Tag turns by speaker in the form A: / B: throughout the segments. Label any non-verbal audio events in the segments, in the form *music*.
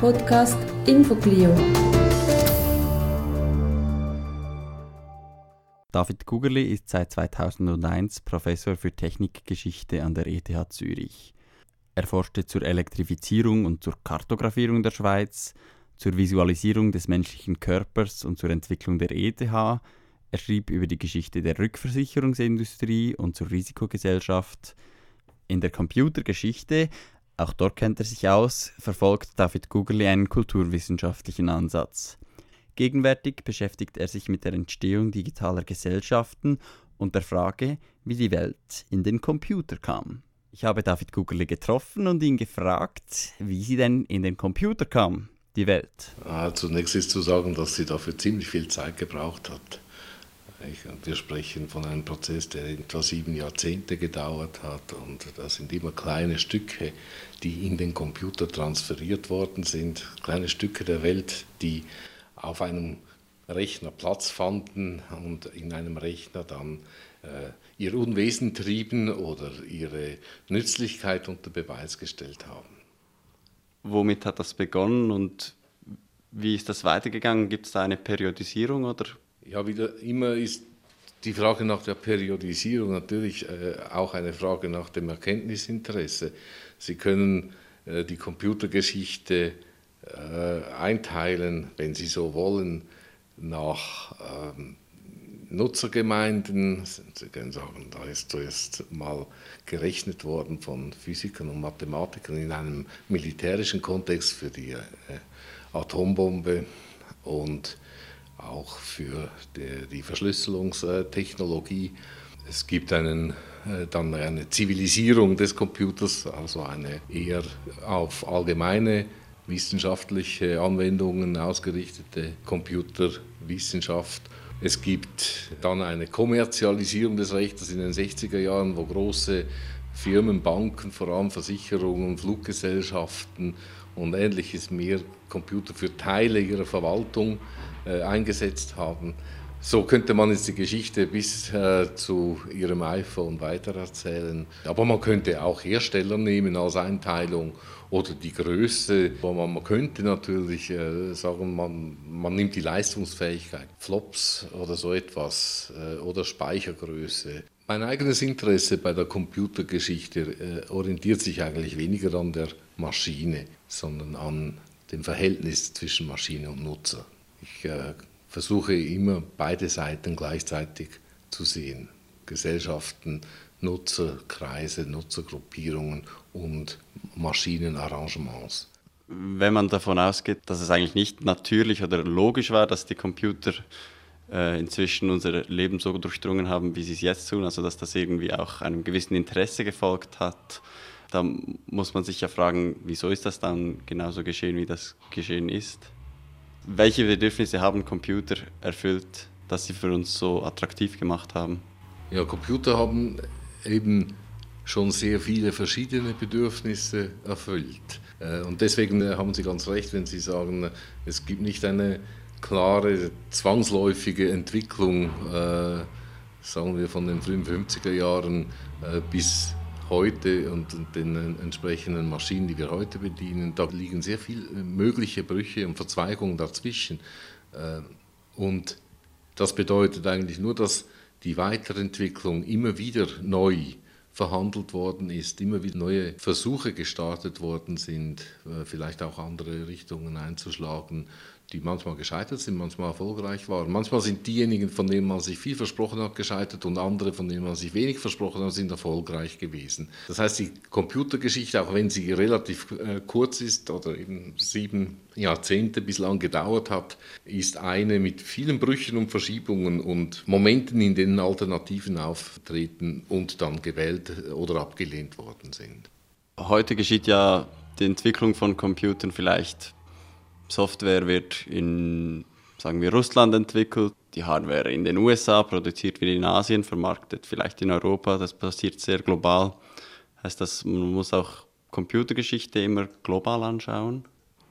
A: Podcast InfoClio.
B: David Kugerli ist seit 2001 Professor für Technikgeschichte an der ETH Zürich. Er forschte zur Elektrifizierung und zur Kartografierung der Schweiz, zur Visualisierung des menschlichen Körpers und zur Entwicklung der ETH. Er schrieb über die Geschichte der Rückversicherungsindustrie und zur Risikogesellschaft. In der Computergeschichte, auch dort kennt er sich aus, verfolgt David Kugerli einen kulturwissenschaftlichen Ansatz. Gegenwärtig beschäftigt er sich mit der Entstehung digitaler Gesellschaften und der Frage, wie die Welt in den Computer kam. Ich habe David Kugerli getroffen und ihn gefragt, wie sie denn in den Computer kam, die Welt.
C: Ah, zunächst ist zu sagen, dass sie dafür ziemlich viel Zeit gebraucht hat. Wir sprechen von einem Prozess, der etwa sieben Jahrzehnte gedauert hat und das sind immer kleine Stücke, die in den Computer transferiert worden sind, kleine Stücke der Welt, die auf einem Rechner Platz fanden und in einem Rechner dann äh, ihr Unwesen trieben oder ihre Nützlichkeit unter Beweis gestellt haben.
B: Womit hat das begonnen und wie ist das weitergegangen? Gibt es da eine Periodisierung oder?
C: Ja, wieder immer ist die Frage nach der Periodisierung natürlich äh, auch eine Frage nach dem Erkenntnisinteresse. Sie können äh, die Computergeschichte äh, einteilen, wenn Sie so wollen, nach ähm, Nutzergemeinden. Sie können sagen, da ist zuerst mal gerechnet worden von Physikern und Mathematikern in einem militärischen Kontext für die Atombombe und auch für die, Verschlüsselungstechnologie. Es gibt einen, äh, dann eine Zivilisierung des Computers, also eine eher auf allgemeine wissenschaftliche Anwendungen ausgerichtete Computerwissenschaft es gibt dann eine Kommerzialisierung des Rechts in den 60er Jahren, wo große Firmen, Banken, vor allem Versicherungen, Fluggesellschaften und ähnliches mehr Computer für Teile ihrer Verwaltung eingesetzt haben. So könnte man jetzt die Geschichte bis äh, zu ihrem iPhone weitererzählen. Aber man könnte auch Hersteller nehmen als Einteilung oder die Größe. Man könnte natürlich äh, sagen, man, man nimmt die Leistungsfähigkeit, Flops oder so etwas äh, oder Speichergröße. Mein eigenes Interesse bei der Computergeschichte äh, orientiert sich eigentlich weniger an der Maschine, sondern an dem Verhältnis zwischen Maschine und Nutzer. Ich äh, versuche immer beide Seiten gleichzeitig zu sehen. Gesellschaften, Nutzerkreise, Nutzergruppierungen und Maschinenarrangements.
B: Wenn man davon ausgeht, dass es eigentlich nicht natürlich oder logisch war, dass die Computer äh, inzwischen unser Leben so durchdrungen haben, wie sie es jetzt tun, also dass das irgendwie auch einem gewissen Interesse gefolgt hat, da muss man sich ja fragen, wieso ist das dann genauso geschehen, wie das geschehen ist? Welche Bedürfnisse haben Computer erfüllt, dass sie für uns so attraktiv gemacht haben?
C: Ja, Computer haben eben schon sehr viele verschiedene Bedürfnisse erfüllt. Äh, und deswegen äh, haben Sie ganz recht, wenn Sie sagen, es gibt nicht eine klare, zwangsläufige Entwicklung, äh, sagen wir von den frühen 50er Jahren bis heute und den entsprechenden Maschinen, die wir heute bedienen. Da liegen sehr viele mögliche Brüche und Verzweigungen dazwischen. Und das bedeutet eigentlich nur, dass die Weiterentwicklung immer wieder neu verhandelt worden ist, immer wieder neue Versuche gestartet worden sind, äh, vielleicht auch andere Richtungen einzuschlagen, die manchmal gescheitert sind, manchmal erfolgreich waren. Manchmal sind diejenigen, von denen man sich viel versprochen hat, gescheitert und andere, von denen man sich wenig versprochen hat, sind erfolgreich gewesen. Das heißt, die Computergeschichte, auch wenn sie relativ äh, kurz ist oder eben sieben Jahrzehnte bislang gedauert hat, ist eine mit vielen Brüchen und Verschiebungen und Momenten, in denen Alternativen auftreten und dann gewählt oder abgelehnt worden sind.
B: Heute geschieht ja die Entwicklung von Computern vielleicht Software wird in, sagen wir, Russland entwickelt, die Hardware in den USA, produziert wird in Asien, vermarktet vielleicht in Europa, das passiert sehr global. Heißt das, man muss auch Computergeschichte immer global anschauen?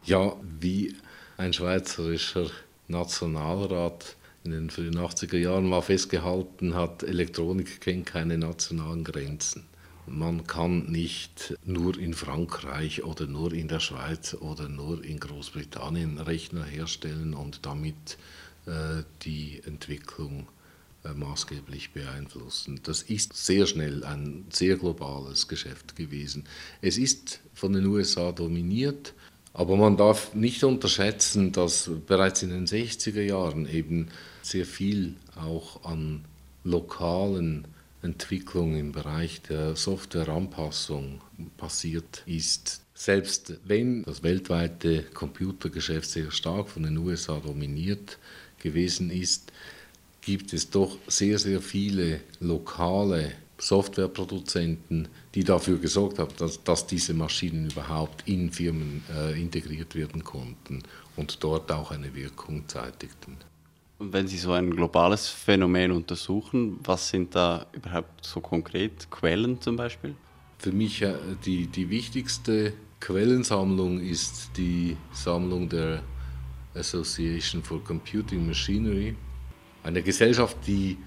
C: Ja, wie ein schweizerischer Nationalrat in den frühen 80er Jahren mal festgehalten hat, Elektronik kennt keine nationalen Grenzen. Man kann nicht nur in Frankreich oder nur in der Schweiz oder nur in Großbritannien Rechner herstellen und damit äh, die Entwicklung äh, maßgeblich beeinflussen. Das ist sehr schnell ein sehr globales Geschäft gewesen. Es ist von den USA dominiert, aber man darf nicht unterschätzen, dass bereits in den 60er Jahren eben sehr viel auch an lokalen Entwicklung im Bereich der Softwareanpassung passiert ist. Selbst wenn das weltweite Computergeschäft sehr stark von den USA dominiert gewesen ist, gibt es doch sehr, sehr viele lokale Softwareproduzenten, die dafür gesorgt haben, dass, dass diese Maschinen überhaupt in Firmen äh, integriert werden konnten und dort auch eine Wirkung zeitigten.
B: Wenn Sie so ein globales Phänomen untersuchen, was sind da überhaupt so konkret Quellen zum Beispiel?
C: Für mich äh, die, die wichtigste Quellensammlung ist die Sammlung der Association for Computing Machinery, eine Gesellschaft, die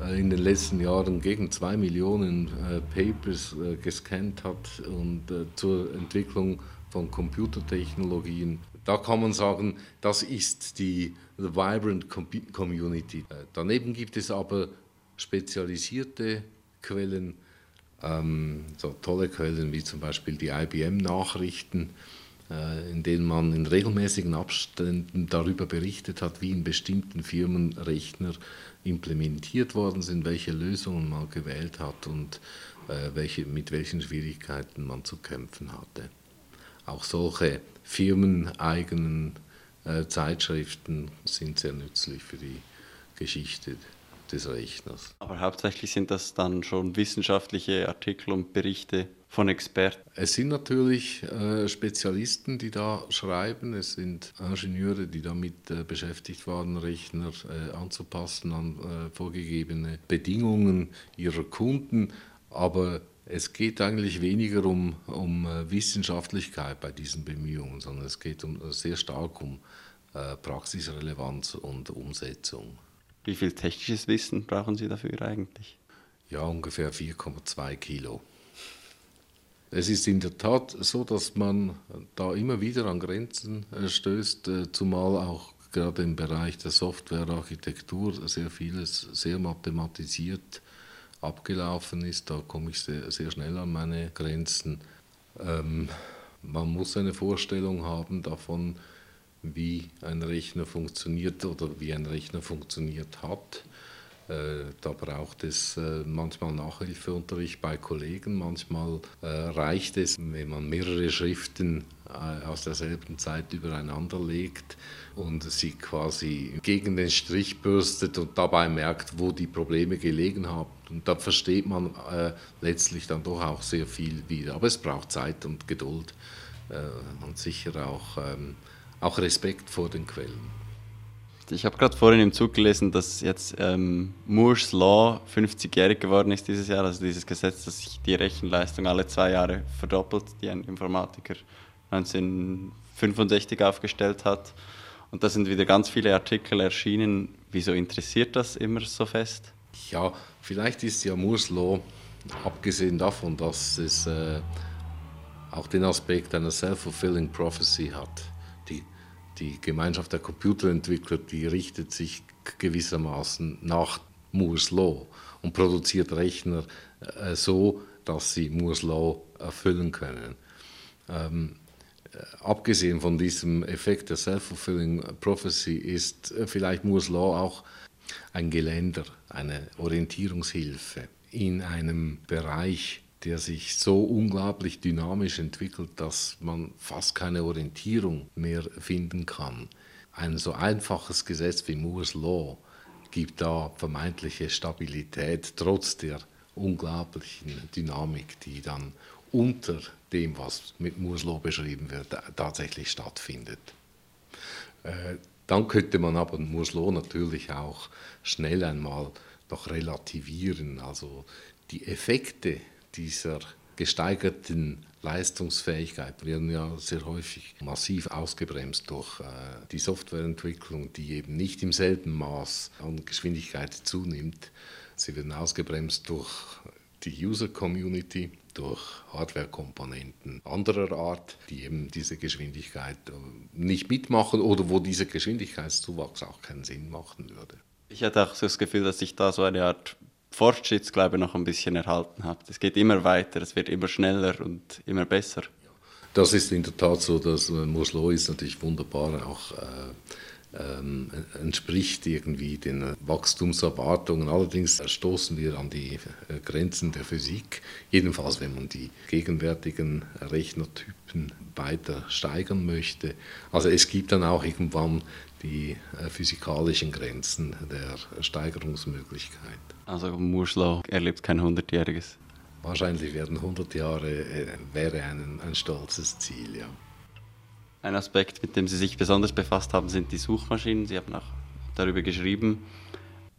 C: äh, in den letzten Jahren gegen zwei Millionen äh, Papers gescannt hat und zur Entwicklung von Computertechnologien. Da kann man sagen, das ist die Vibrant Community. Äh, daneben gibt es aber spezialisierte Quellen, ähm, so tolle Quellen wie zum Beispiel die IBM-Nachrichten, äh, in denen man in regelmäßigen Abständen darüber berichtet hat, wie in bestimmten Firmen Rechner implementiert worden sind, welche Lösungen man gewählt hat und äh, welche, mit welchen Schwierigkeiten man zu kämpfen hatte. Auch solche firmeneigenen äh, Zeitschriften sind sehr nützlich für die Geschichte des Rechners.
B: Aber hauptsächlich sind das dann schon wissenschaftliche Artikel und Berichte von Experten.
C: Es sind natürlich äh, Spezialisten, die da schreiben. Es sind Ingenieure, die damit äh, beschäftigt waren, Rechner äh, anzupassen an äh, vorgegebene Bedingungen ihrer Kunden. Aber es geht eigentlich weniger um, um äh, Wissenschaftlichkeit bei diesen Bemühungen, sondern es geht um, sehr stark um äh, Praxisrelevanz und Umsetzung.
B: Wie viel technisches Wissen brauchen Sie dafür eigentlich?
C: Ja, ungefähr 4,2 Kilo. Es ist in der Tat so, dass man da immer wieder an Grenzen äh, stößt, äh, zumal auch gerade im Bereich der Softwarearchitektur sehr vieles sehr mathematisiert abgelaufen ist. Da komme ich sehr, sehr schnell an meine Grenzen. Ähm, man muss eine Vorstellung haben davon, wie ein Rechner funktioniert oder wie ein Rechner funktioniert hat. Äh, da braucht es äh, manchmal Nachhilfeunterricht bei Kollegen, manchmal äh, reicht es, wenn man mehrere Schriften aus derselben Zeit übereinander legt und sie quasi gegen den Strich bürstet und dabei merkt, wo die Probleme gelegen haben. Und da versteht man äh, letztlich dann doch auch sehr viel wieder. Aber es braucht Zeit und Geduld äh, und sicher auch, ähm, auch Respekt vor den Quellen.
B: Ich habe gerade vorhin im Zug gelesen, dass jetzt ähm, Moore's Law 50-jährig geworden ist dieses Jahr, also dieses Gesetz, dass sich die Rechenleistung alle zwei Jahre verdoppelt, die ein Informatiker 1965 aufgestellt hat. Und da sind wieder ganz viele Artikel erschienen. Wieso interessiert das immer so fest?
C: Ja, vielleicht ist ja Moore's Law, abgesehen davon, dass es äh, auch den Aspekt einer self-fulfilling prophecy hat. Die, die Gemeinschaft der Computerentwickler, die richtet sich gewissermaßen nach Moore's Law und produziert Rechner äh, so, dass sie Moore's Law erfüllen können. Ähm, äh, abgesehen von diesem Effekt der Self-Fulfilling Prophecy ist äh, vielleicht Moore's Law auch ein Geländer, eine Orientierungshilfe in einem Bereich, der sich so unglaublich dynamisch entwickelt, dass man fast keine Orientierung mehr finden kann. Ein so einfaches Gesetz wie Moore's Law gibt da vermeintliche Stabilität trotz der unglaublichen Dynamik, die dann unter dem, was mit Moore's Law beschrieben wird, tatsächlich stattfindet. Dann könnte man aber Moore's Law natürlich auch schnell einmal noch relativieren. Also die Effekte dieser gesteigerten Leistungsfähigkeit werden ja sehr häufig massiv ausgebremst durch äh, die Softwareentwicklung, die eben nicht im selben Maß an Geschwindigkeit zunimmt. Sie werden ausgebremst durch die User Community, durch Hardware-Komponenten anderer Art, die eben diese Geschwindigkeit äh, nicht mitmachen oder wo dieser Geschwindigkeitszuwachs auch keinen Sinn machen würde.
B: Ich hatte auch so das Gefühl, dass sich da so eine Art Fortschrittsglaube noch ein bisschen erhalten hat. Es geht immer weiter, es wird immer schneller und immer besser.
C: Das ist in der Tat so, dass äh, Law ist natürlich wunderbar auch äh, ähm, entspricht irgendwie den Wachstumserwartungen. Allerdings stoßen wir an die äh, Grenzen der Physik, jedenfalls wenn man die gegenwärtigen Rechnertypen weiter steigern möchte. Also es gibt dann auch irgendwann die äh, physikalischen Grenzen der Steigerungsmöglichkeit.
B: Also Law erlebt kein hundertjähriges.
C: Wahrscheinlich werden 100 Jahre äh, wäre ein, ein stolzes Ziel, ja.
B: Ein Aspekt, mit dem Sie sich besonders befasst haben, sind die Suchmaschinen. Sie haben auch darüber geschrieben.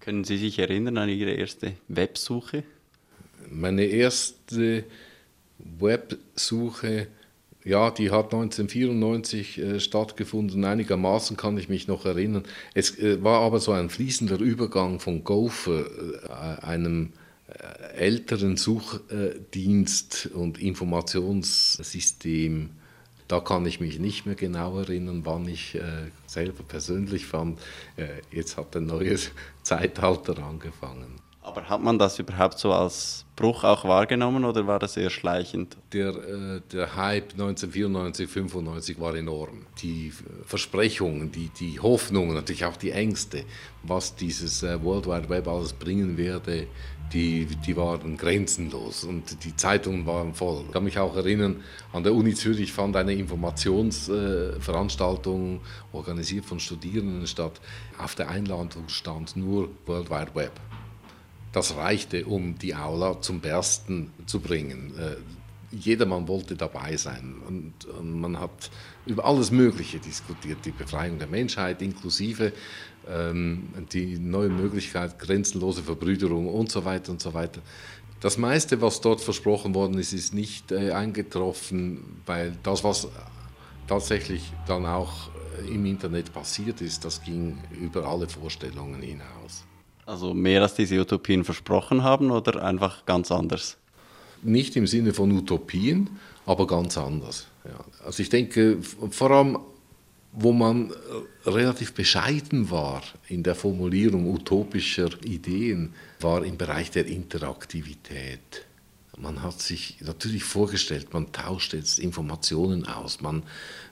B: Können Sie sich erinnern an Ihre erste Websuche?
C: Meine erste Websuche, ja, die hat 1994 äh, stattgefunden. Einigermaßen kann ich mich noch erinnern. Es äh, war aber so ein fließender Übergang von Gopher, äh, einem äh, älteren Suchdienst und Informationssystem, da kann ich mich nicht mehr genau erinnern, wann ich äh, selber persönlich fand, äh, jetzt hat ein neues *laughs* Zeitalter angefangen.
B: Aber hat man das überhaupt so als Bruch auch wahrgenommen oder war das eher schleichend?
C: Der, äh, der Hype 1994, 1995 war enorm. Die Versprechungen, die, die Hoffnungen, natürlich auch die Ängste, was dieses äh, World Wide Web alles bringen werde, die, die waren grenzenlos und die Zeitungen waren voll. Ich kann mich auch erinnern, an der Uni Zürich fand eine Informationsveranstaltung äh, organisiert von Studierenden statt. Auf der Einladung stand nur World Wide Web. Das reichte, um die Aula zum Bersten zu bringen. Äh, jedermann wollte dabei sein und, und, man hat über alles Mögliche diskutiert, die Befreiung der Menschheit inklusive ähm, die neue Möglichkeit, grenzenlose Verbrüderung und so weiter und so weiter. Das meiste, was dort versprochen worden ist, ist nicht äh, eingetroffen, weil das, was tatsächlich dann auch äh, im Internet passiert ist, das ging über alle Vorstellungen hinaus.
B: Also mehr als diese Utopien versprochen haben oder einfach ganz anders?
C: Nicht im Sinne von Utopien, aber ganz anders. Ja. Also ich denke, vor allem wo man äh, relativ bescheiden war in der Formulierung utopischer Ideen, war im Bereich der Interaktivität. Man hat sich natürlich vorgestellt, man tauscht jetzt Informationen aus, man,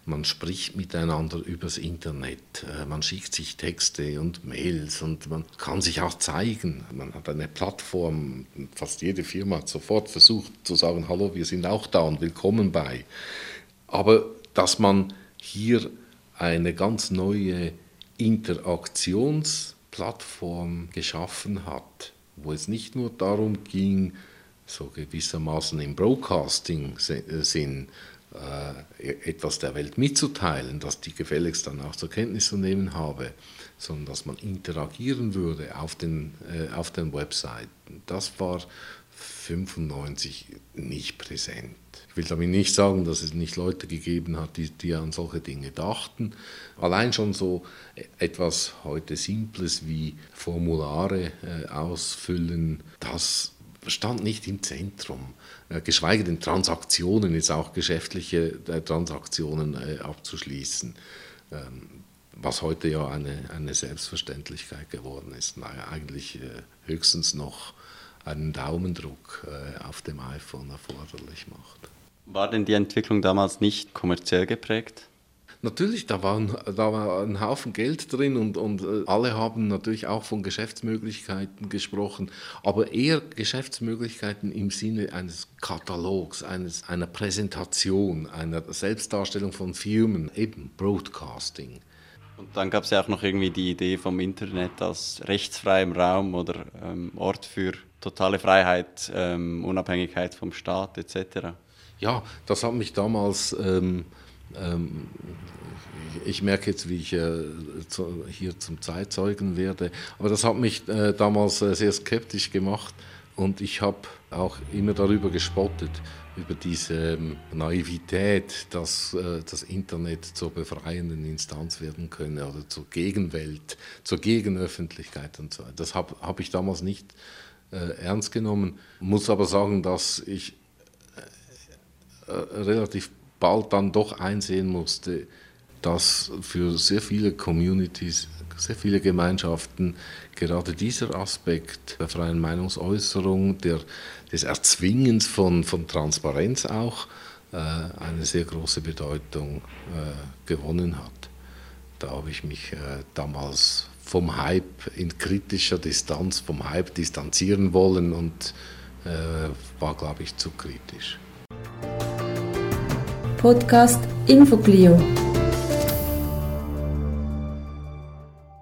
C: man spricht miteinander übers Internet, äh, man schickt sich Texte und Mails und man kann sich auch zeigen. Man hat eine Plattform, fast jede Firma hat sofort versucht zu sagen, hallo, wir sind auch da und willkommen bei. Aber dass man hier eine ganz neue Interaktionsplattform geschaffen hat, wo es nicht nur darum ging, so gewissermaßen im Broadcasting-Sinn äh, etwas der Welt mitzuteilen, dass die gefälligst dann auch zur Kenntnis zu nehmen habe, sondern dass man interagieren würde auf den, äh, auf den Webseiten. Das war 95 nicht präsent. Ich will damit nicht sagen, dass es nicht Leute gegeben hat, die, die an solche Dinge dachten. Allein schon so etwas heute Simples wie Formulare äh, ausfüllen, das stand nicht im Zentrum. Äh, geschweige denn Transaktionen, jetzt auch geschäftliche äh, Transaktionen äh, abzuschließen. Ähm, was heute ja eine, eine Selbstverständlichkeit geworden ist. Naja, eigentlich höchstens noch einen Daumendruck auf dem iPhone erforderlich macht.
B: War denn die Entwicklung damals nicht kommerziell geprägt?
C: Natürlich, da war, ein, da war ein Haufen Geld drin und, und äh, alle haben natürlich auch von Geschäftsmöglichkeiten gesprochen, aber eher Geschäftsmöglichkeiten im Sinne eines Katalogs, eines, einer Präsentation, einer Selbstdarstellung von Firmen, eben Broadcasting.
B: Und dann gab es ja auch noch irgendwie die Idee vom Internet als rechtsfreiem Raum oder ähm, Ort für totale Freiheit, ähm, Unabhängigkeit vom Staat etc.
C: Ja, das hat mich damals, ähm, ähm, ich merke jetzt, wie ich äh, zu, hier zum Zeitzeugen werde, aber das hat mich äh, damals äh, sehr skeptisch gemacht. Und ich habe auch immer darüber gespottet, über diese ähm, Naivität, dass äh, das Internet zur befreienden Instanz werden könne oder zur Gegenwelt, zur Gegenöffentlichkeit und so. Das habe hab ich damals nicht äh, ernst genommen, muss aber sagen, dass ich relativ bald dann doch einsehen musste, dass für sehr viele Communities, sehr viele Gemeinschaften gerade dieser Aspekt der freien Meinungsäußerung, der, des Erzwingens von, von Transparenz auch, äh, eine sehr große Bedeutung äh, gewonnen hat. Da habe ich mich äh, damals vom Hype in kritischer Distanz vom Hype distanzieren wollen und war, glaube ich, zu kritisch.
A: Podcast Infoglio.